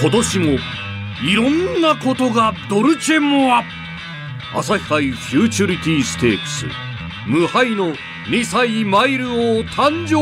今年もいろんなことがドルチェモア朝日杯フューチュリティステークス。無敗の2歳マイル王誕生。ゴ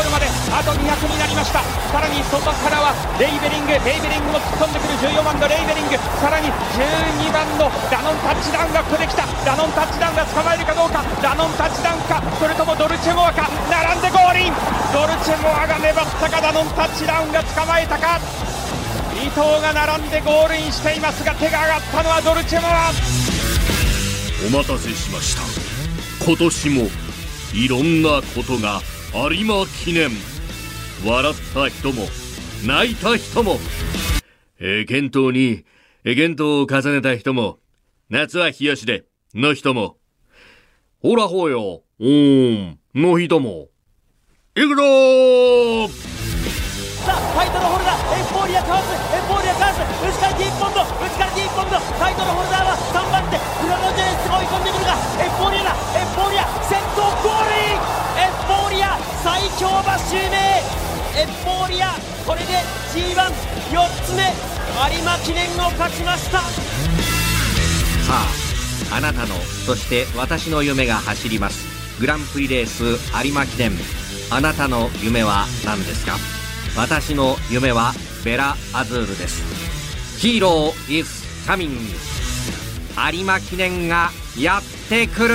ールまであと200切りました。さらに外からはレイベリングレイベリングも突っ込んでくる。14番のレイベリング。さらに12番のダノンタッチダウンがここできた。ダノンタッチダウンが捕まえるかどうか。ダノンタッチダウンか。それともドルチェモアか。並んでゴールイン。ドルチェモアが粘ったか。ダノンタッチダウンが捕まえたか。伊藤が並んでゴールインしていますが手が上がったのはドルチェモア。お待たせしました。今年もいろんなことが有馬記念。笑った人も泣いた人も。えー、健闘にえー、健闘を重ねた人も夏は日吉での人も。ほらほうよ。おーんの人も。いくぞー。さあタイトルホルダーエフフォーリアかわすエフフォーリアかわす内からディープボンド内からディーポンドタイトルホルダーは3番手クロノジェネスが追い込んでくるがエフフォーリアだ。エフフォーリア先頭ゴールイン。エフフォーリア最強馬襲名エフフォーリアこれで G14 つ目有馬記念を勝ちました。さああなたのそして私の夢が走ります。グランプリレース有馬記念。あなたの夢は何ですか？私の夢はベラアズールです。ヒーロー is coming 有馬記念がやってくる。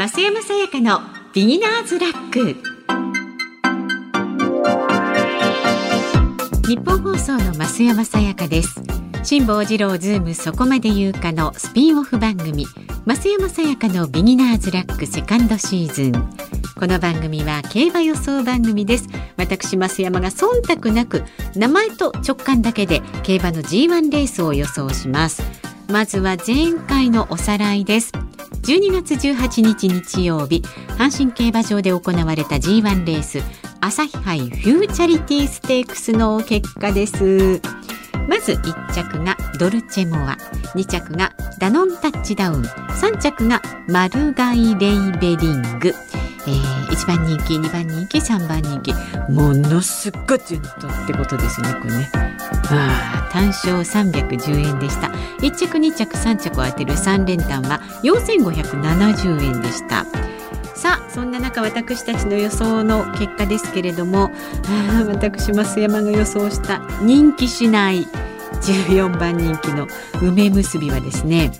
増山さやかのビギナーズラック。ニッポン放送の増山さやかです。辛坊治郎ズームそこまで言うかのスピンオフ番組。増山さやかのビギナーズラックセカンドシーズン。この番組は競馬予想番組です。私増山が忖度なく名前と直感だけで競馬の G1 レースを予想します。まずは前回のおさらいです。12月18日日曜日阪神競馬場で行われた G1 レース朝日杯フューチャリティステークスの結果です。まず1着がドルチェモア2着がダノンタッチダウン3着がマルガイレイベリング。えー、1番人気2番人気3番人気。ものすっごい順当ってことですねこれね。あ単勝310円でした。1着2着3着を当てる3連単は4570円でした。さあそんな中私たちの予想の結果ですけれどもあ私増山が予想した人気しない14番人気の梅結びはですね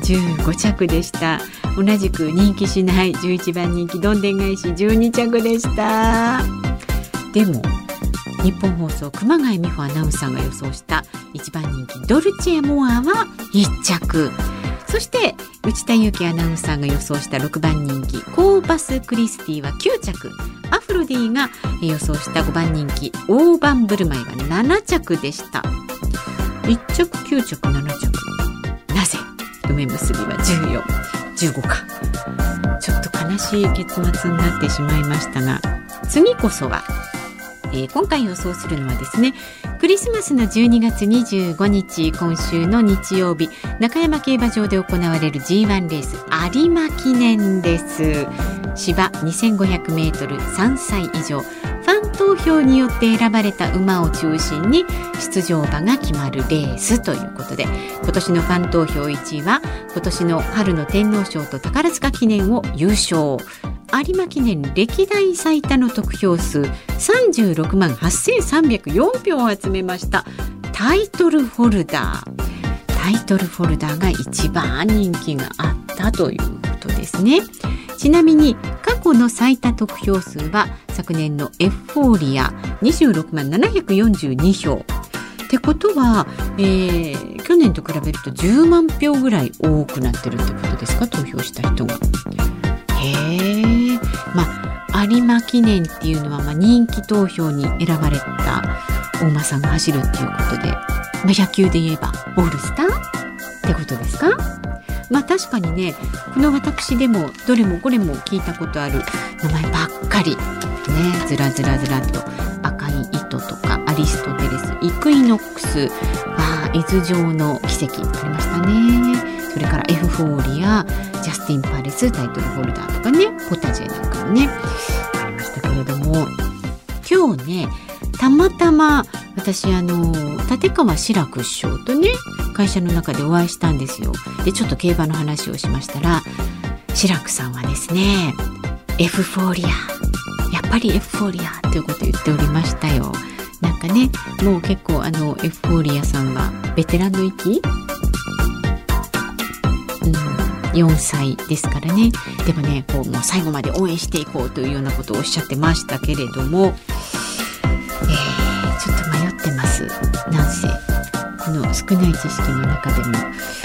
15着でした。同じく人気しない11番人気どんでん返し12着でした。でも日本放送熊谷美穂アナウンサーが予想した1番人気ドルチェモアは1着。そして内田裕樹アナウンサーが予想した6番人気コーバス・クリスティは9着。アフロディが予想した5番人気オーバンブルマイは7着でした。1着9着7着。なぜ梅結びは14 15か。ちょっと悲しい結末になってしまいましたが次こそはえー、今回予想するのはですねクリスマスの12月25日今週の日曜日中山競馬場で行われる G1 レース有馬記念です。芝 2500m3 歳以上。投票によって選ばれた馬を中心に出場馬が決まるレースということで今年のファン投票1位は今年の春の天皇賞と宝塚記念を優勝。有馬記念歴代最多の得票数36万8304票を集めました。タイトルホルダー。タイトルホルダーが一番人気があったということですね。ちなみに去の最多得票数は昨年のエフフォーリア26万742票。ってことは、えー、去年と比べると10万票ぐらい多くなってるってことですか？投票した人が。へえまあ有馬記念っていうのは、まあ、人気投票に選ばれた大馬さんが走るっていうことで、まあ、野球で言えばオールスター？ってことですか？まあ確かにねこの私でもどれもこれも聞いたことある名前ばっかり。ねずらずらずらと。赤い糸とかアリストテレスイクイノックス。は伊豆城の奇跡ありましたね。それからエフフォーリアジャスティン・パレスタイトルホルダーとかねポタジェなんかもねありましたけれども。今日ねたまたま私あの立川志らく首相とね会社の中でお会いしたんですよ。でちょっと競馬の話をしましたら志らくさんはですねエフフォーリアやっぱりエフフォーリアということを言っておりましたよ。なんかねもう結構あのエフフォーリアさんはベテランの域うん4歳ですからね。でもねこうもう最後まで応援していこうというようなことをおっしゃってましたけれども、ちょっと迷ってます。なんせ。この少ない知識の中でも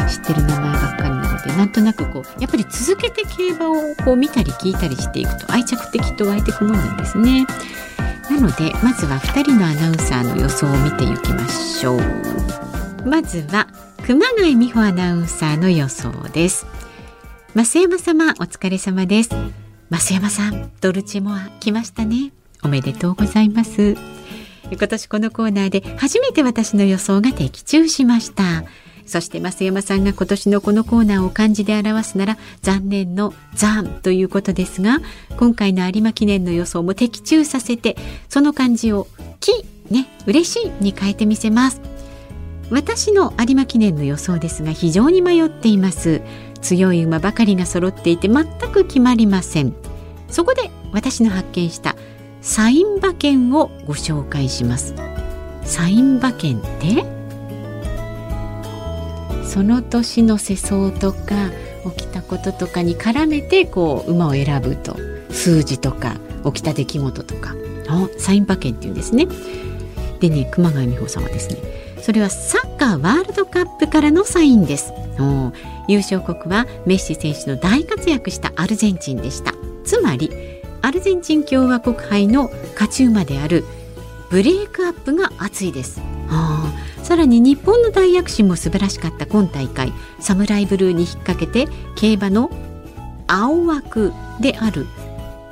知ってる名前ばっかりなのでなんとなくこうやっぱり続けて競馬をこう見たり聞いたりしていくと愛着ってきっと湧いてくもんなんですね。なのでまずは2人のアナウンサーの予想を見ていきましょう。まずは熊谷美穂アナウンサーの予想です。増山様お疲れ様です。増山さんドルチェモア来ましたね。おめでとうございます。今年このコーナーで初めて私の予想が的中しました。そして増山さんが今年のこのコーナーを漢字で表すなら残念の残ということですが今回の有馬記念の予想も的中させてその漢字をきね嬉しいに変えてみせます。私の有馬記念の予想ですが非常に迷っています。強い馬ばかりが揃っていて全く決まりません。そこで私の発見したサイン馬券をご紹介しますサイン馬券って？その年の世相とか起きたこととかに絡めてこう馬を選ぶと数字とか起きた出来事とかのサイン馬券っていうんですね。でね熊谷美穂さんはですねそれはサッカーワールドカップからのサインです。優勝国はメッシ選手の大活躍したアルゼンチンでした。つまりアルゼンチン共和国杯の勝ち馬であるブレイクアップが熱いです。あさらに日本の大躍進も素晴らしかった今大会。サムライブルーに引っ掛けて競馬の青枠である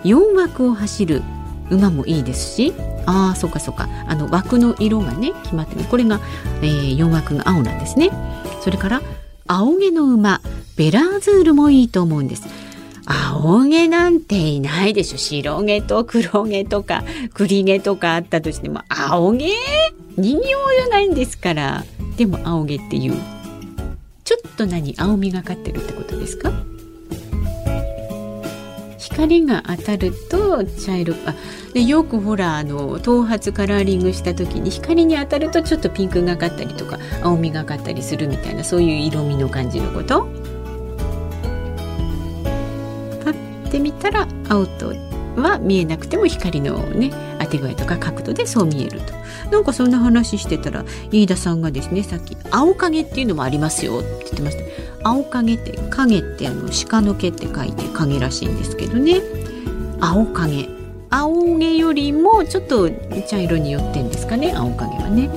4枠を走る馬もいいですし。ああそうかそうか。あの枠の色がね決まってねこれが、えー、4枠が青なんですね。それから青毛の馬ベラーズールもいいと思うんです。青毛なんていないでしょ。白毛と黒毛とか栗毛とかあったとしても青毛？人形じゃないんですから。でも青毛っていうちょっと何？青みがかってるってことですか？光が当たると茶色あでよくほらあの頭髪カラーリングした時に光に当たるとちょっとピンクがかったりとか青みがかったりするみたいなそういう色味の感じのこと？て見たら青とは見えなくても光のね当て具合とか角度でそう見えると。なんかそんな話してたら飯田さんがですねさっき「青影っていうのもありますよ」って言ってました。青影って影ってあの鹿の毛って書いて影らしいんですけどね。青影。青毛よりもちょっと茶色に寄ってんですかね青影はね。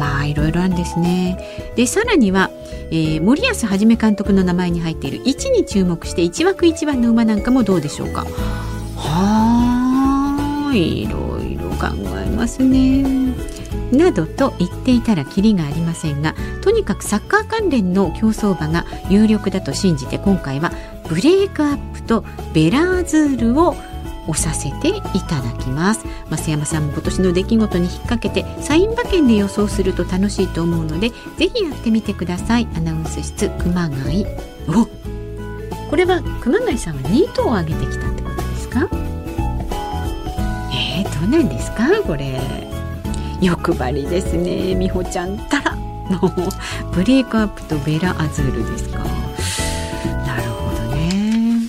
まあいろいろあるんですね。でさらには、えー、森保一監督の名前に入っている1に注目して1枠1番の馬なんかもどうでしょうかはいいろいろ考えますね。などと言っていたらキリがありませんがとにかくサッカー関連の競走馬が有力だと信じて今回はブレイクアップとベラーズールを押させていただきます。増山さんも今年の出来事に引っ掛けてサイン馬券で予想すると楽しいと思うのでぜひやってみてください。アナウンス室熊谷。おこれは熊谷さんは2頭上げてきたってことですか？えー、どうなんですか？これ。欲張りですね。美穂ちゃんたら。の ブレイクアップとベラアズールですか。なるほどね。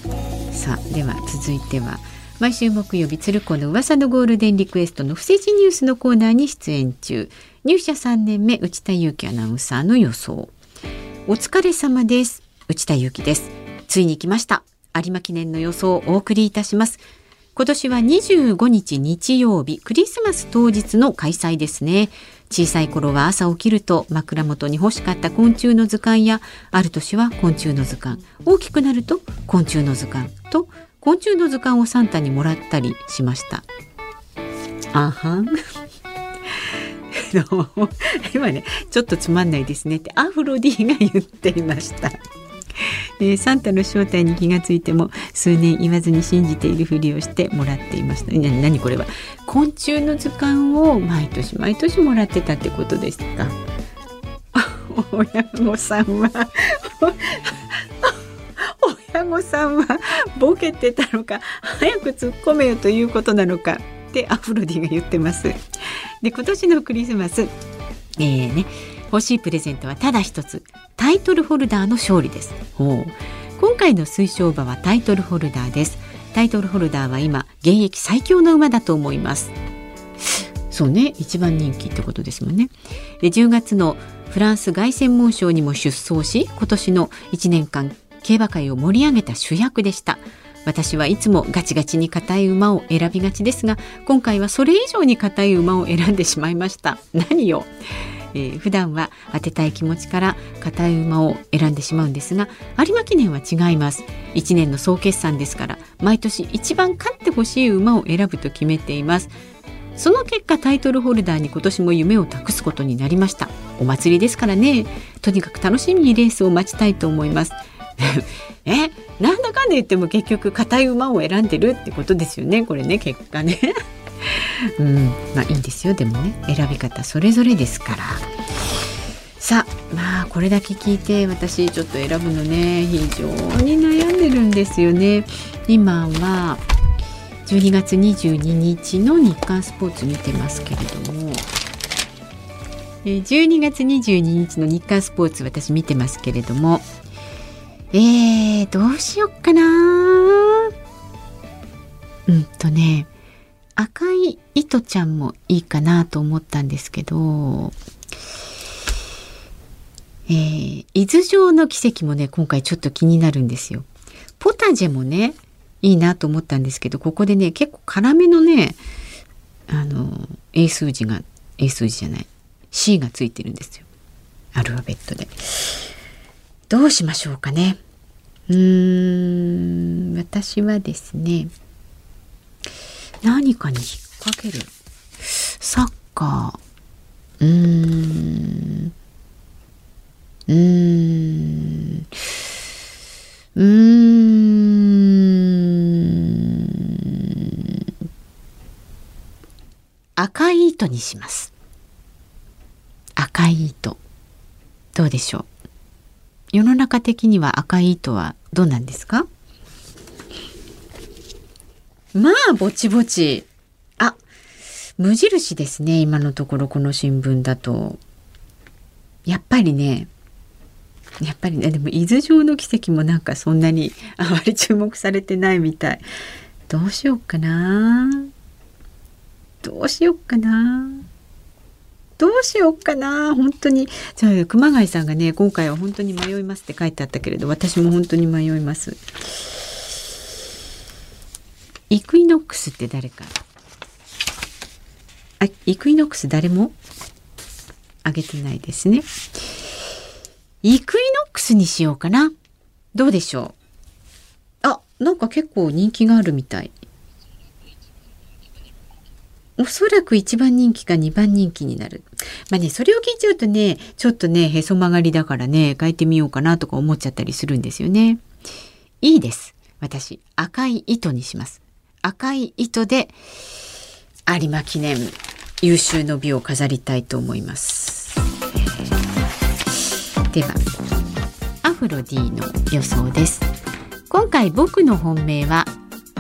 さあでは続いては毎週木曜日鶴子の噂のゴールデンリクエストの不正事ニュースのコーナーに出演中。入社3年目内田裕樹アナウンサーの予想。お疲れ様です。内田裕樹です。ついに来ました。有馬記念の予想をお送りいたします。今年は25日日曜日クリスマス当日の開催ですね。小さい頃は朝起きると枕元に欲しかった昆虫の図鑑やある年は昆虫の図鑑。大きくなると昆虫の図鑑と昆虫の図鑑をサンタにもらったりしました。あはん。今ねちょっとつまんないですねってアフロディが言っていました。えー、サンタの正体に気がついても数年言わずに信じているふりをしてもらっていました。な何これは。昆虫の図鑑を毎年毎年もらってたってことですか？親御さんは。親御さんはボケてたのか早く突っ込めよということなのかってアフロディが言ってます。で今年のクリスマスえーね欲しいプレゼントはただ一つタイトルホルダーの勝利です。今回の推奨馬はタイトルホルダーです。タイトルホルダーは今現役最強の馬だと思います。そうね。一番人気ってことですもんね。で10月のフランス凱旋門賞にも出走し今年の1年間競馬界を盛り上げた主役でした。私はいつもガチガチに硬い馬を選びがちですが今回はそれ以上に硬い馬を選んでしまいました。何よ。えー、普段は当てたい気持ちから硬い馬を選んでしまうんですが有馬記念は違います。1年の総決算ですから毎年一番勝ってほしい馬を選ぶと決めています。その結果タイトルホルダーに今年も夢を託すことになりました。お祭りですからね。とにかく楽しみにレースを待ちたいと思います。えなんだかんだ言っても結局硬い馬を選んでるってことですよねこれね結果ね。うんまあいいんですよでもね。選び方それぞれですから。さあまあこれだけ聞いて私ちょっと選ぶのね非常に悩んでるんですよね。今は12月22日の日刊スポーツ見てますけれども。12月22日の日刊スポーツ私見てますけれども。えー、どうしよっかなうんとね赤い糸ちゃんもいいかなと思ったんですけど、えー、伊豆城の奇跡もね今回ちょっと気になるんですよ。ポタジェもねいいなと思ったんですけどここでね結構辛めのねあの英数字が英数字じゃない C がついてるんですよアルファベットで。どうしましょうかね。うーん私はですね何かに引っ掛ける。サッカー。うーん。うーん。うーん。赤い糸にします。赤い糸。どうでしょう？世の中的には赤い糸はどうなんですか？まあぼちぼち。あ無印ですね今のところこの新聞だと。やっぱりねやっぱりねでも伊豆城の奇跡もなんかそんなに あまり注目されてないみたい。どうしようかな。どうしようかな。どうしようかな。本当に。じゃあ熊谷さんがね今回は本当に迷いますって書いてあったけれど私も本当に迷います。イクイノックスって誰か。あイクイノックス誰も？あげてないですね。イクイノックスにしようかな。どうでしょう？あなんか結構人気があるみたい。おそらく1番人気か2番人気になる。まあね、それを聞いちゃうとね、ちょっとね、へそ曲がりだからね、変えてみようかなとか思っちゃったりするんですよね。いいです。私、赤い糸にします。赤い糸で有馬記念優秀の美を飾りたいと思います。では、アフロディの予想です。今回僕の本命は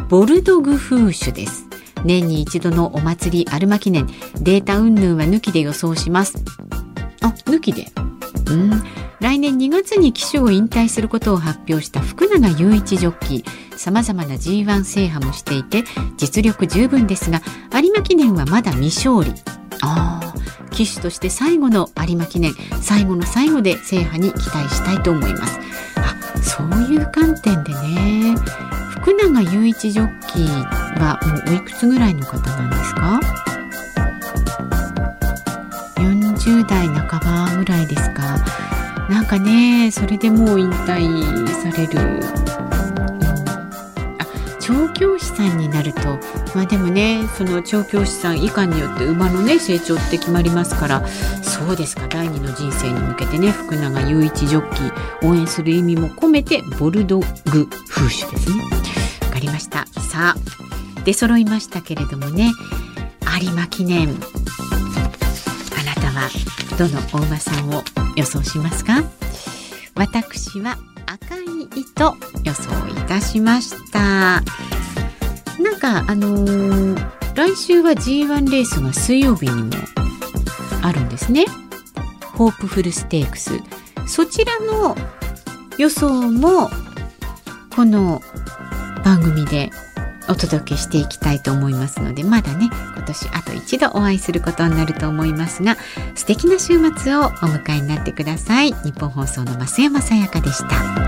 ボルドグフーシュです。年に一度のお祭りアルマ記念データ云々は抜きで予想します。あ抜きで？うん。来年2月に騎手を引退することを発表した福永雄一ジョッキー。さまざまな G1 制覇もしていて実力十分ですが有馬記念はまだ未勝利。あ騎手として最後の有馬記念最後の最後で制覇に期待したいと思います。あそういう観点でね福永雄一ジョッキーはもうおいくつぐらいの方なんですか？40代半ばぐらいですか？なんかねそれでもう引退される、うん、あ調教師さんになると。まあでもねその調教師さん以下によって馬のね成長って決まりますから。そうですか。第二の人生に向けてね福永雄一ジョッキー応援する意味も込めてボルドグ風種ですね。かりました。さあ出揃いましたけれどもね有馬記念。あなたはどのお馬さんを予想しますか？私は赤い糸予想いたしました。なんかあのー、来週は G1 レースが水曜日にもあるんですね。ホープフルステークス。そちらの予想もこの番組でお届けしていきたいと思いますのでまだね今年あと一度お会いすることになると思いますが素敵な週末をお迎えになってください。日本放送の増山さやかでした。